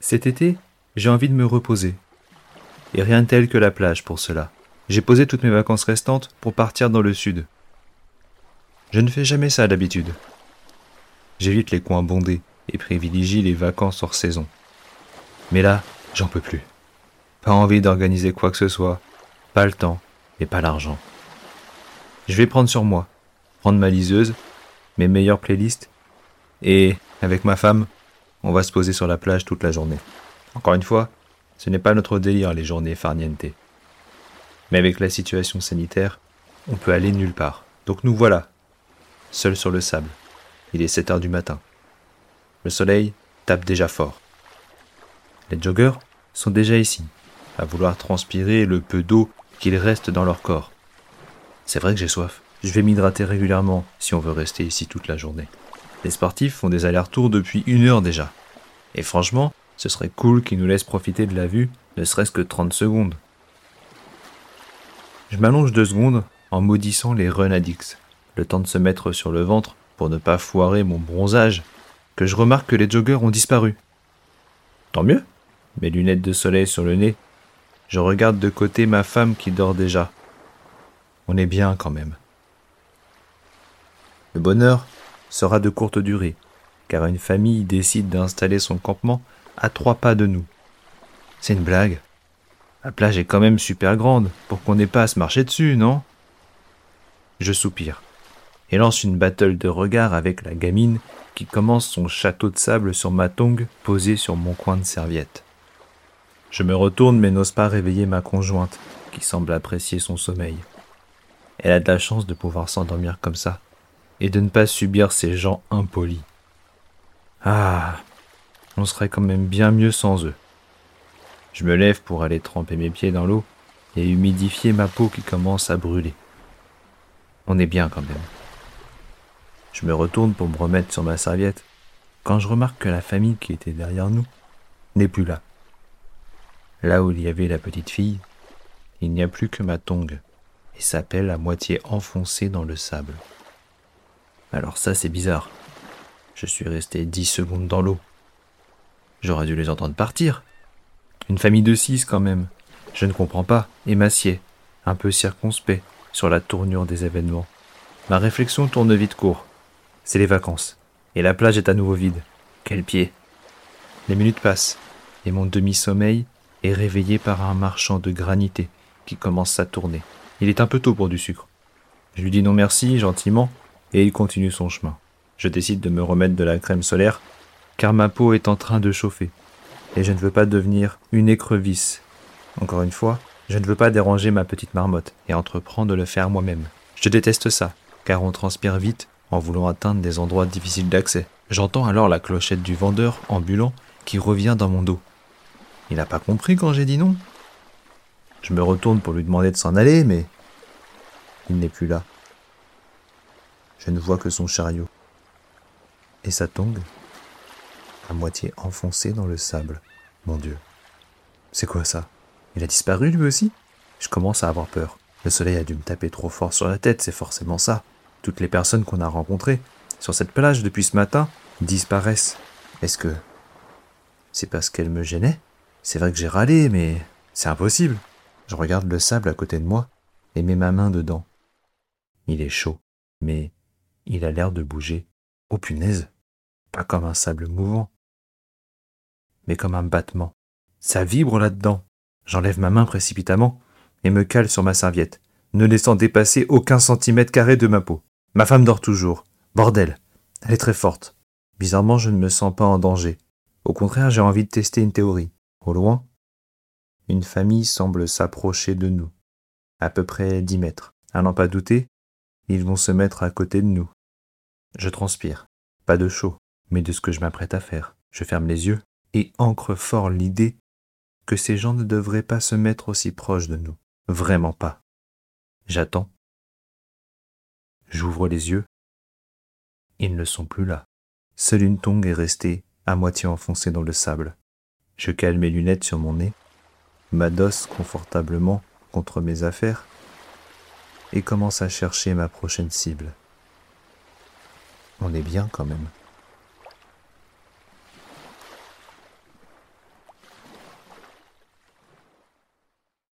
Cet été, j'ai envie de me reposer. Et rien de tel que la plage pour cela. J'ai posé toutes mes vacances restantes pour partir dans le sud. Je ne fais jamais ça d'habitude. J'évite les coins bondés et privilégie les vacances hors saison. Mais là, j'en peux plus. Pas envie d'organiser quoi que ce soit, pas le temps et pas l'argent. Je vais prendre sur moi, prendre ma liseuse, mes meilleures playlists, et, avec ma femme, on va se poser sur la plage toute la journée. Encore une fois, ce n'est pas notre délire les journées farniente. Mais avec la situation sanitaire, on peut aller nulle part. Donc nous voilà, seuls sur le sable. Il est 7 heures du matin. Le soleil tape déjà fort. Les joggers sont déjà ici, à vouloir transpirer le peu d'eau qu'il reste dans leur corps. C'est vrai que j'ai soif. Je vais m'hydrater régulièrement si on veut rester ici toute la journée. Les sportifs font des allers-retours depuis une heure déjà. Et franchement, ce serait cool qu'ils nous laissent profiter de la vue, ne serait-ce que 30 secondes. Je m'allonge deux secondes en maudissant les run addicts, le temps de se mettre sur le ventre pour ne pas foirer mon bronzage, que je remarque que les joggers ont disparu. Tant mieux. Mes lunettes de soleil sur le nez. Je regarde de côté ma femme qui dort déjà. On est bien quand même. Le bonheur sera de courte durée, car une famille décide d'installer son campement à trois pas de nous. C'est une blague. La plage est quand même super grande pour qu'on n'ait pas à se marcher dessus, non? Je soupire et lance une battle de regard avec la gamine qui commence son château de sable sur ma tongue posée sur mon coin de serviette. Je me retourne mais n'ose pas réveiller ma conjointe qui semble apprécier son sommeil. Elle a de la chance de pouvoir s'endormir comme ça et de ne pas subir ces gens impolis. Ah, on serait quand même bien mieux sans eux. Je me lève pour aller tremper mes pieds dans l'eau et humidifier ma peau qui commence à brûler. On est bien quand même. Je me retourne pour me remettre sur ma serviette quand je remarque que la famille qui était derrière nous n'est plus là. Là où il y avait la petite fille, il n'y a plus que ma tongue et s'appelle à moitié enfoncée dans le sable. Alors ça c'est bizarre. Je suis resté dix secondes dans l'eau. J'aurais dû les entendre partir. Une famille de six quand même. Je ne comprends pas, et m'assieds, un peu circonspect, sur la tournure des événements. Ma réflexion tourne vite court. C'est les vacances, et la plage est à nouveau vide. Quel pied Les minutes passent, et mon demi-sommeil est réveillé par un marchand de granité qui commence à tourner. Il est un peu tôt pour du sucre. Je lui dis non merci, gentiment, et il continue son chemin. Je décide de me remettre de la crème solaire, car ma peau est en train de chauffer, et je ne veux pas devenir une écrevisse. Encore une fois, je ne veux pas déranger ma petite marmotte et entreprendre de le faire moi-même. Je déteste ça, car on transpire vite en voulant atteindre des endroits difficiles d'accès. J'entends alors la clochette du vendeur ambulant qui revient dans mon dos. Il n'a pas compris quand j'ai dit non. Je me retourne pour lui demander de s'en aller, mais il n'est plus là. Je ne vois que son chariot. Et sa tongue, à moitié enfoncée dans le sable. Mon Dieu. C'est quoi ça? Il a disparu lui aussi? Je commence à avoir peur. Le soleil a dû me taper trop fort sur la tête, c'est forcément ça. Toutes les personnes qu'on a rencontrées sur cette plage depuis ce matin disparaissent. Est-ce que c'est parce qu'elles me gênaient? C'est vrai que j'ai râlé, mais c'est impossible. Je regarde le sable à côté de moi et mets ma main dedans. Il est chaud, mais il a l'air de bouger. Oh punaise Pas comme un sable mouvant, mais comme un battement. Ça vibre là-dedans. J'enlève ma main précipitamment et me cale sur ma serviette, ne laissant dépasser aucun centimètre carré de ma peau. Ma femme dort toujours. Bordel. Elle est très forte. Bizarrement, je ne me sens pas en danger. Au contraire, j'ai envie de tester une théorie. Au loin, une famille semble s'approcher de nous. À peu près dix mètres. À n'en pas douter, ils vont se mettre à côté de nous. Je transpire. Pas de chaud, mais de ce que je m'apprête à faire. Je ferme les yeux et ancre fort l'idée que ces gens ne devraient pas se mettre aussi proches de nous. Vraiment pas. J'attends. J'ouvre les yeux. Ils ne sont plus là. Seule une tongue est restée, à moitié enfoncée dans le sable. Je cale mes lunettes sur mon nez, m'adosse confortablement contre mes affaires et commence à chercher ma prochaine cible. On est bien quand même.